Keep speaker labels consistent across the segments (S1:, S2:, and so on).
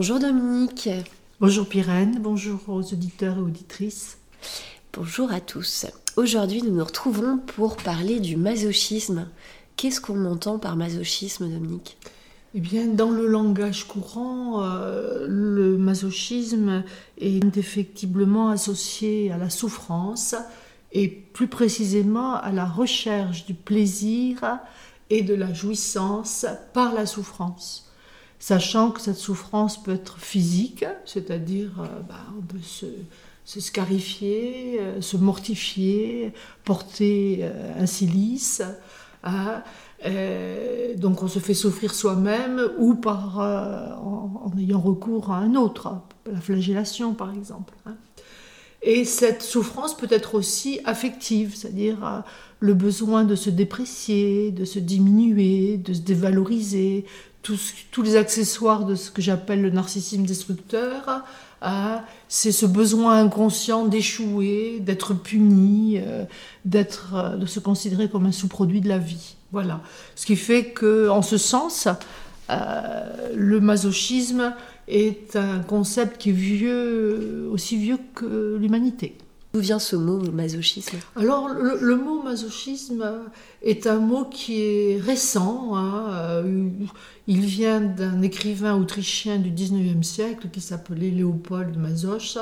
S1: Bonjour Dominique.
S2: Bonjour Pyrène, bonjour aux auditeurs et auditrices.
S1: Bonjour à tous. Aujourd'hui, nous nous retrouvons pour parler du masochisme. Qu'est-ce qu'on entend par masochisme, Dominique?
S2: Eh bien, dans le langage courant, euh, le masochisme est effectivement associé à la souffrance et plus précisément à la recherche du plaisir et de la jouissance par la souffrance. Sachant que cette souffrance peut être physique, c'est-à-dire euh, bah, on peut se, scarifier, euh, se mortifier, porter un silice. Hein, euh, donc on se fait souffrir soi-même ou par, euh, en, ayant recours à un autre, la flagellation par exemple. Hein. Et cette souffrance peut être aussi affective, c'est-à-dire euh, le besoin de se déprécier, de se diminuer, de se dévaloriser, tous, les accessoires de ce que j'appelle le narcissisme destructeur. Hein, c'est ce besoin inconscient d'échouer, d'être puni, d'être, de se considérer comme un sous-produit de la vie. Voilà. Ce qui fait que, en ce sens, euh, le masochisme est un concept qui est vieux, aussi vieux que l'humanité.
S1: D'où vient ce mot masochisme?
S2: Alors, le, mot masochisme est un mot qui est récent. Hein. Euh, il vient d'un écrivain autrichien du 19e siècle qui s'appelait Léopold Masoch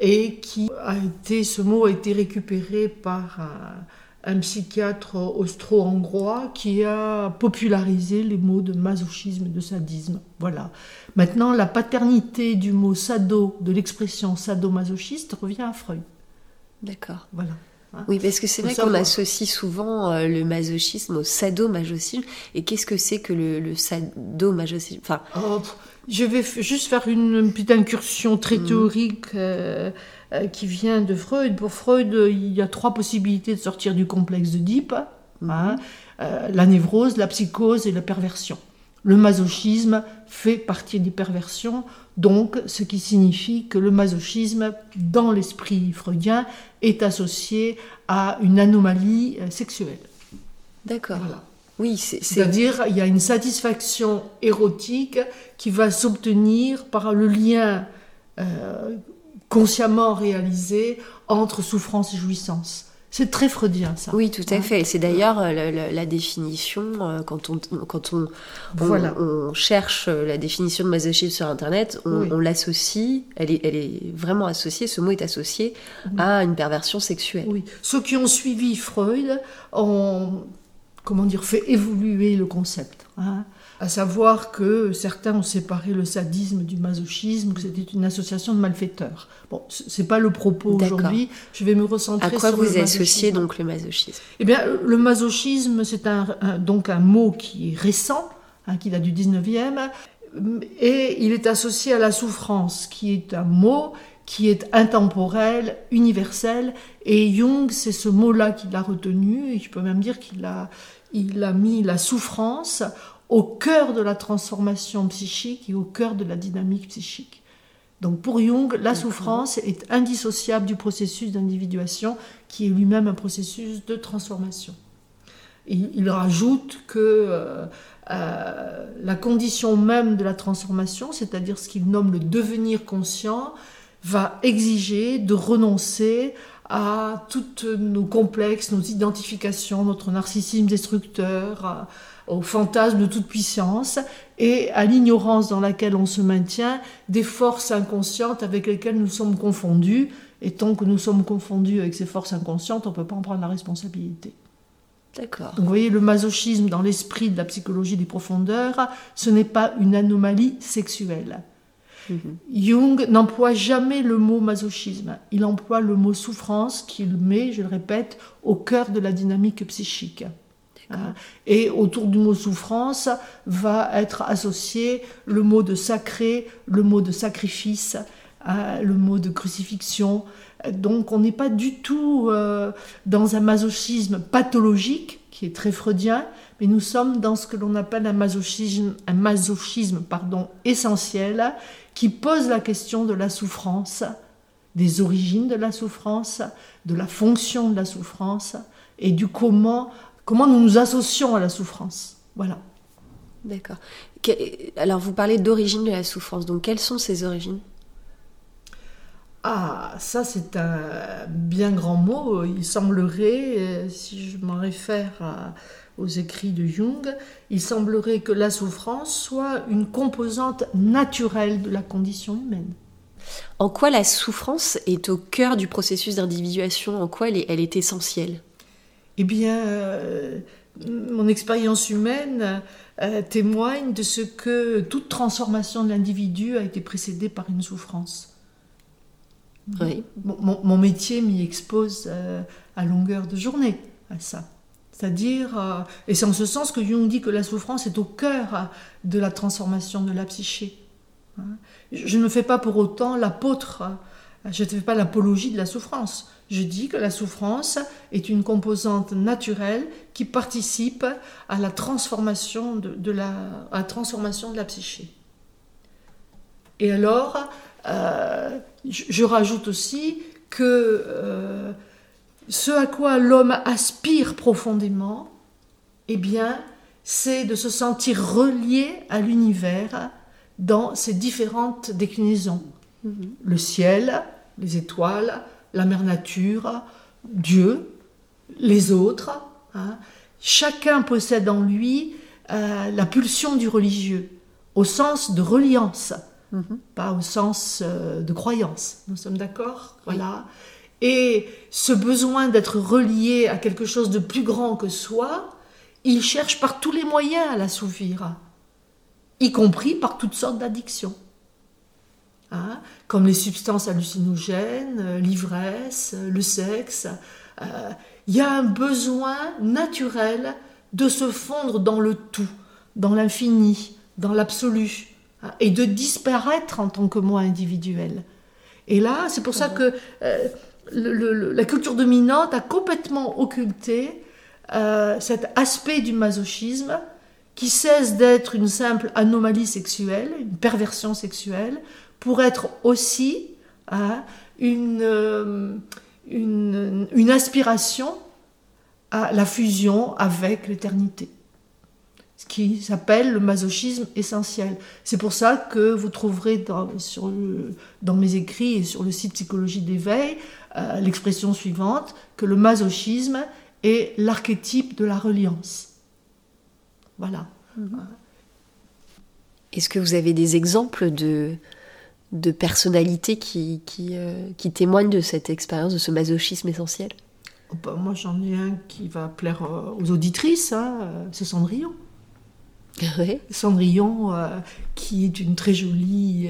S2: et qui a été, ce mot a été récupéré par un un psychiatre austro-hongrois qui a popularisé les mots de masochisme et de sadisme. Voilà. Maintenant, la paternité du mot sado, de l'expression sadomasochiste, revient à Freud.
S1: D'accord.
S2: Voilà.
S1: Hein oui, parce que c'est vrai qu'on associe souvent euh, le masochisme au sadomasochisme. Et qu'est-ce que c'est que le, le sadomasochisme? Enfin...
S2: Oh, je vais juste faire une petite incursion très mmh. théorique. Euh, euh, qui vient de Freud. Pour Freud, il y a trois possibilités de sortir du complexe de Deep hein. euh, la névrose, la psychose et la perversion. Le masochisme fait partie des perversions, donc ce qui signifie que le masochisme, dans l'esprit freudien, est associé à une anomalie euh, sexuelle.
S1: D'accord. Oui,
S2: c'est-à-dire il y a une satisfaction érotique qui va s'obtenir par le lien consciemment réalisé entre souffrance et jouissance. C'est très freudien, ça.
S1: Oui, tout à fait. C'est d'ailleurs euh, la, définition, euh, quand, on, quand on, voilà. on, cherche euh, la définition de masochisme sur Internet, on, l'associe, elle est, elle est vraiment associée, ce mot est associé à une perversion sexuelle.
S2: Oui. Ceux qui ont suivi Freud ont, comment dire, fait évoluer le concept. Hein à savoir que certains ont séparé le sadisme du masochisme, que c'était une association de malfaiteurs. Bon, c'est pas le propos aujourd'hui. Je vais me recentrer
S1: sur. À quoi vous associez donc le masochisme?
S2: Eh bien, le masochisme, c'est un, donc un mot qui est récent, hein, qui date du 19e, et il est associé à la souffrance, qui est un mot qui est intemporel, universel, et Jung, c'est ce mot-là qu'il a retenu, et je peux même dire qu'il a, il a mis la souffrance au cœur de la transformation psychique et au cœur de la dynamique psychique. Donc pour Jung, la souffrance est indissociable du processus d'individuation qui est lui-même un processus de transformation. il rajoute que euh, euh, la condition même de la transformation, c'est-à-dire ce qu'il nomme le devenir conscient, va exiger de renoncer à tous nos complexes, nos identifications, notre narcissisme destructeur, au fantasme de toute puissance et à l'ignorance dans laquelle on se maintient des forces inconscientes avec lesquelles nous sommes confondus. Et tant que nous sommes confondus avec ces forces inconscientes, on ne peut pas en prendre la responsabilité.
S1: D'accord.
S2: Donc vous voyez, le masochisme dans l'esprit de la psychologie des profondeurs, ce n'est pas une anomalie sexuelle. Mhm. Jung n'emploie jamais le mot masochisme, il emploie le mot souffrance qu'il met, je le répète, au cœur de la dynamique psychique. Hein. Et autour du mot souffrance va être associé le mot de sacré, le mot de sacrifice, hein, le mot de crucifixion. Donc on n'est pas du tout euh, dans un masochisme pathologique, qui est très freudien, mais nous sommes dans ce que l'on appelle un masochisme, un masochisme pardon, essentiel, qui pose la question de la souffrance, des origines de la souffrance, de la fonction de la souffrance, et du comment comment nous nous associons à la souffrance. Voilà.
S1: D'accord. Alors vous parlez d'origine de la souffrance, donc quelles sont ces origines?
S2: Ah, ça c'est un bien grand mot. Il semblerait, euh, si je m'en réfère aux écrits de Jung, il semblerait que la souffrance soit une composante naturelle de la condition humaine.
S1: En quoi la souffrance est au cœur du processus d'individuation? En quoi elle est, essentielle?
S2: Eh bien, euh, mon expérience humaine euh, témoigne de ce que toute transformation de l'individu a été précédée par une souffrance. Mon, métier m'y expose euh, à longueur de journée à ça. C'est-à-dire, euh, et c'est en ce sens que Jung dit que la souffrance est au cœur de la transformation de la psyché. Hein. Je ne fais pas pour autant l'apôtre, je ne fais pas l'apologie de la souffrance. Je dis que la souffrance est une composante naturelle qui participe à la transformation de, la, à transformation de la psyché. Et alors, euh, je, rajoute aussi que euh, ce à quoi l'homme aspire profondément, eh bien, c'est de se sentir relié à l'univers dans ses différentes déclinaisons. Mm-hmm. Le ciel, les étoiles, la mère nature, Dieu, les autres. Hein. Chacun possède en lui euh, la pulsion du religieux, au sens de reliance. Mhm. pas au sens euh, de croyance. Nous sommes d'accord? Voilà. Et ce besoin d'être relié à quelque chose de plus grand que soi, il cherche par tous les moyens à l'assouvir, y compris par toutes sortes d'addictions. Hein Comme les substances hallucinogènes, euh, l'ivresse, le sexe. Euh, il y a un besoin naturel de se fondre dans le tout, dans l'infini, dans l'absolu et de disparaître en tant que moi individuel. Et là, c'est pour ça que euh, la culture dominante a complètement occulté euh, cet aspect du masochisme qui cesse d'être une simple anomalie sexuelle, une perversion sexuelle, pour être aussi hein, une, euh, une, une aspiration à la fusion avec l'éternité qui s'appelle le masochisme essentiel. C'est pour ça que vous trouverez dans, dans mes écrits et sur le site Psychologie d'éveil euh, l'expression suivante, que le masochisme est l'archétype de la reliance. Voilà.
S1: Mm-hmm. Est-ce que vous avez des exemples de, de personnalités qui, qui, euh, qui témoignent de cette expérience, de ce masochisme essentiel?
S2: Oh, bah, Moi, j'en ai un qui va plaire euh, aux auditrices, hein, c'est Cendrillon. Cendrillon, euh, qui est une très jolie,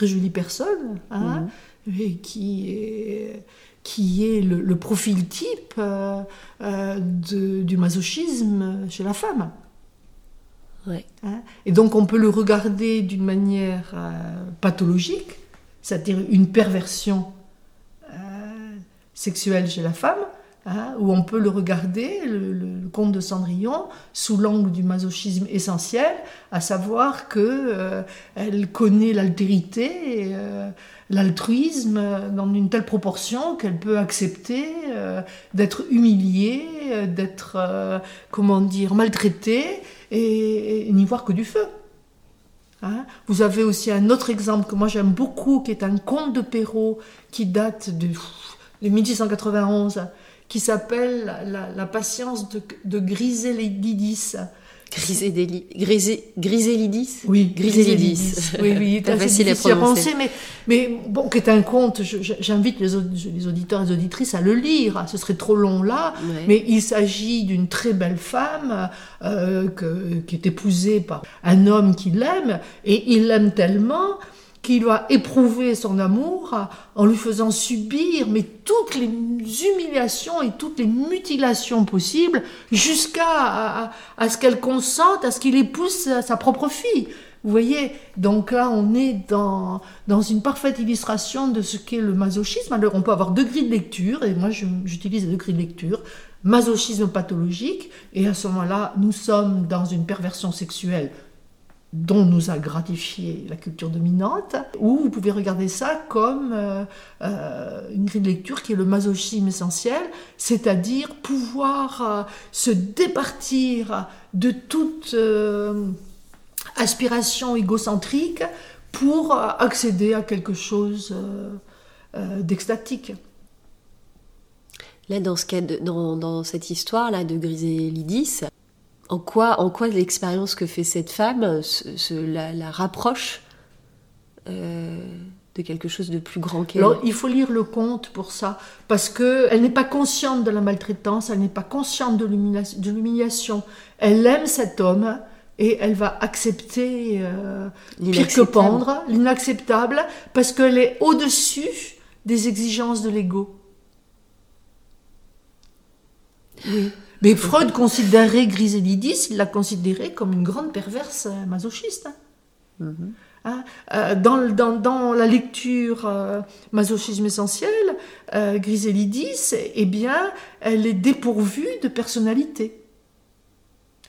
S2: très jolie personne, hein, mhm. et qui est, qui est le, profil type euh, du masochisme chez la femme. Hein. et donc on peut le regarder d'une manière pathologique, c'est-à-dire une perversion sexuelle chez la femme, Hein, où on peut le regarder, le, conte de Cendrillon, sous l'angle du masochisme essentiel, à savoir que euh, connaît l'altérité, euh, l'altruisme dans une telle proportion qu'elle peut accepter euh, d'être humiliée, d'être, comment dire, maltraitée et, n'y voir que du feu. Hein. Vous avez aussi un autre exemple que moi j'aime beaucoup, qui est un conte de Perrault qui date de, de 1691 qui s'appelle la, patience de, de Griselidis.
S1: Griselidis
S2: Oui,
S1: Griselidis.
S2: Oui, oui, c'est facile à prononcer. Mais, mais bon, qui est un conte, j'invite les, les, auditeurs et les auditrices à le lire. Ce serait trop long là, mais il s'agit d'une très belle femme euh, que, qui est épousée par un homme qui l'aime, et il l'aime tellement qui doit éprouver son amour en lui faisant subir mais toutes les humiliations et toutes les mutilations possibles jusqu'à à, ce qu'elle consente à ce qu'il épouse sa, propre fille. Vous voyez, donc là on est dans, dans une parfaite illustration de ce qu'est le masochisme. Alors on peut avoir deux grilles de lecture, et moi j'utilise deux grilles de lecture, masochisme pathologique, et à ce moment-là nous sommes dans une perversion sexuelle dont nous a gratifié la culture dominante, ou vous pouvez regarder ça comme euh, euh, une grille de lecture qui est le masochisme essentiel, c'est-à-dire pouvoir euh, se départir de toute aspiration égocentrique pour accéder à quelque chose d'extatique.
S1: Là, dans, cette histoire-là de Griselidis, en quoi, en quoi l'expérience que fait cette femme se, la, rapproche euh, de quelque chose de plus grand qu'elle?
S2: Il faut lire le conte pour ça, parce qu'elle n'est pas consciente de la maltraitance, elle n'est pas consciente de l'humiliation. Elle aime cet homme et elle va accepter euh, pire que pendre, l'inacceptable, parce qu'elle est au-dessus des exigences de l'ego. Oui. Mais Freud considérait Griselidis, il l'a considérée comme une grande perverse euh, masochiste. Hein. Mm-hmm. Hein, euh, dans, dans, dans, la lecture euh, Masochisme essentiel, euh, Griselidis, eh bien, elle est dépourvue de personnalité.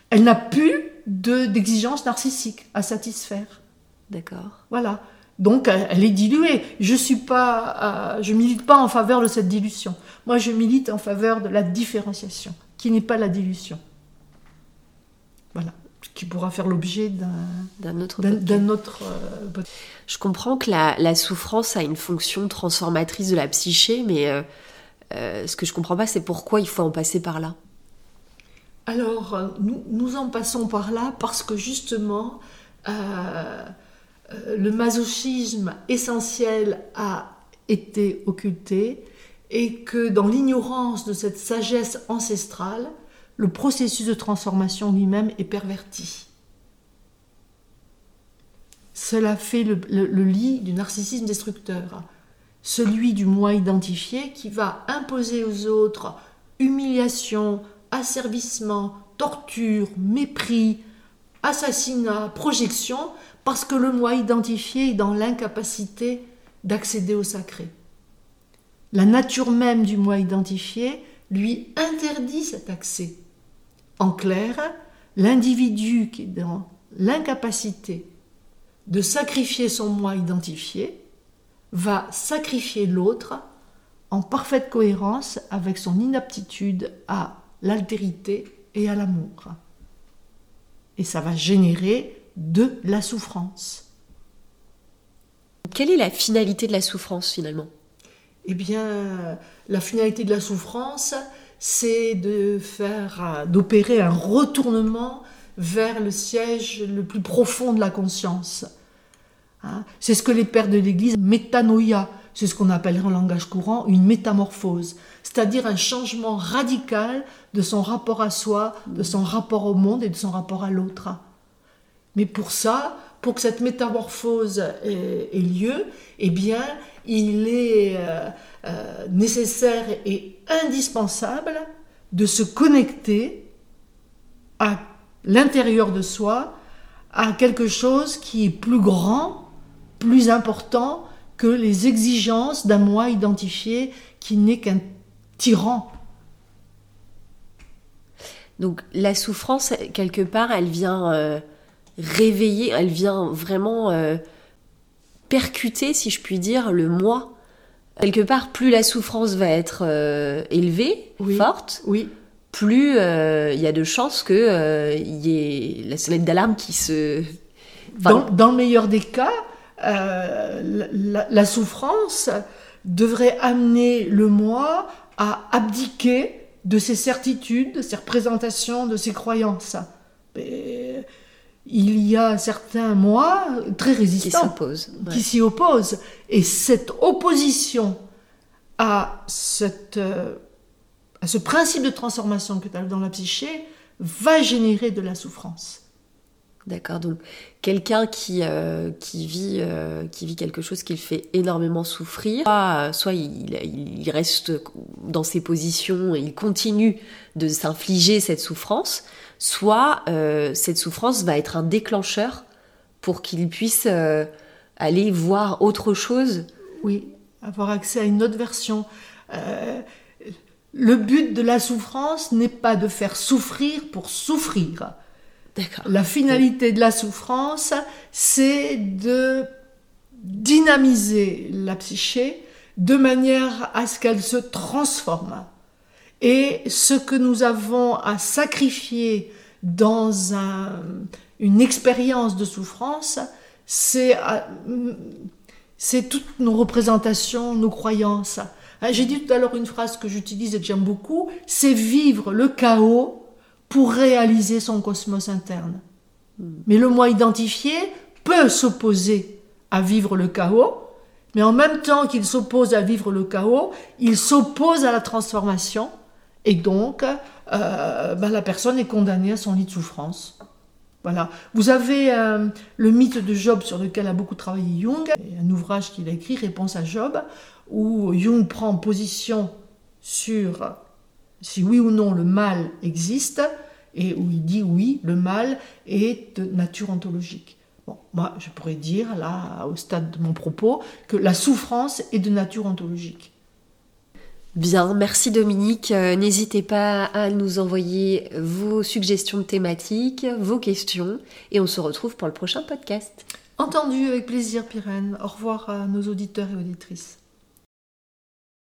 S2: Elle n'a plus d'exigence narcissique à satisfaire.
S1: D'accord.
S2: Voilà. Donc, elle est diluée. Je suis pas, je milite pas en faveur de cette dilution. Moi, je milite en faveur de la différenciation qui n'est pas la dilution. Voilà, qui pourra faire l'objet d'un autre. D'un autre
S1: euh, Je comprends que la, souffrance a une fonction transformatrice de la psyché, mais euh, euh, ce que je comprends pas, c'est pourquoi il faut en passer par là.
S2: Alors, nous, nous en passons par là parce que justement, le masochisme essentiel a été occulté et que dans l'ignorance de cette sagesse ancestrale, le processus de transformation lui-même est perverti. Cela fait le, lit du narcissisme destructeur, celui du moi identifié qui va imposer aux autres humiliation, asservissement, torture, mépris, assassinat, projection, parce que le moi identifié est dans l'incapacité d'accéder au sacré. La nature même du moi identifié lui interdit cet accès. En clair, l'individu qui est dans l'incapacité de sacrifier son moi identifié va sacrifier l'autre en parfaite cohérence avec son inaptitude à l'altérité et à l'amour. Et ça va générer de la souffrance.
S1: Quelle est la finalité de la souffrance finalement?
S2: Eh bien, la finalité de la souffrance, c'est de faire, d'opérer un retournement vers le siège le plus profond de la conscience. Hein? c'est ce que les pères de l'Église métanoïa, c'est ce qu'on appelle en langage courant une métamorphose, c'est-à-dire un changement radical de son rapport à soi, de son rapport au monde et de son rapport à l'autre. Mais pour ça, pour que cette métamorphose ait, lieu, eh bien, il est euh, euh, nécessaire et indispensable de se connecter à l'intérieur de soi, à quelque chose qui est plus grand, plus important que les exigences d'un moi identifié qui n'est qu'un tyran.
S1: Donc la souffrance, quelque part, elle vient euh, réveiller, elle vient vraiment percuter, si je puis dire, le moi. Quelque part, plus la souffrance va être euh, élevée, forte,
S2: oui.
S1: plus euh, il y a de chances qu'il y ait la sonnette d'alarme qui se...
S2: dans, le meilleur des cas, la, la, souffrance devrait amener le moi à abdiquer de ses certitudes, de ses représentations, de ses croyances. Il y a certains mois très résistants qui s'y opposent. Et cette opposition à, cette, euh, à ce principe de transformation que tu as dans la psyché va générer de la souffrance.
S1: D'accord, donc quelqu'un qui, euh, qui, vit, euh, qui vit quelque chose qui le fait énormément souffrir, soit, il, il, reste dans ses positions et il continue de s'infliger cette souffrance, soit euh, cette souffrance va être un déclencheur pour qu'il puisse euh, aller voir autre chose.
S2: Oui, avoir accès à une autre version. Euh, le but de la souffrance n'est pas de faire souffrir pour souffrir. La finalité de la souffrance, c'est de dynamiser la psyché de manière à ce qu'elle se transforme. Et ce que nous avons à sacrifier dans une expérience de souffrance, c'est toutes nos représentations, nos croyances. Hein, j'ai dit tout à l'heure une phrase que j'utilise et que j'aime beaucoup, c'est vivre le chaos pour réaliser son cosmos interne. Mais le moi identifié peut s'opposer à vivre le chaos, mais en même temps qu'il s'oppose à vivre le chaos, il s'oppose à la transformation, et donc euh, ben, la personne est condamnée à son lit de souffrance. Voilà. Vous avez euh, le mythe de Job sur lequel a beaucoup travaillé Jung, un ouvrage qu'il a écrit, Réponse à Job, où Jung prend position sur si oui ou non le mal existe, et où il dit oui, le mal est de nature ontologique. Bon, moi, je pourrais dire, là, au stade de mon propos, que la souffrance est de nature ontologique.
S1: Bien, merci Dominique. Euh, n'hésitez pas à nous envoyer vos suggestions de thématiques, vos questions, et on se retrouve pour le prochain podcast.
S2: Entendu, avec plaisir, Pyrène. Au revoir à nos auditeurs et auditrices.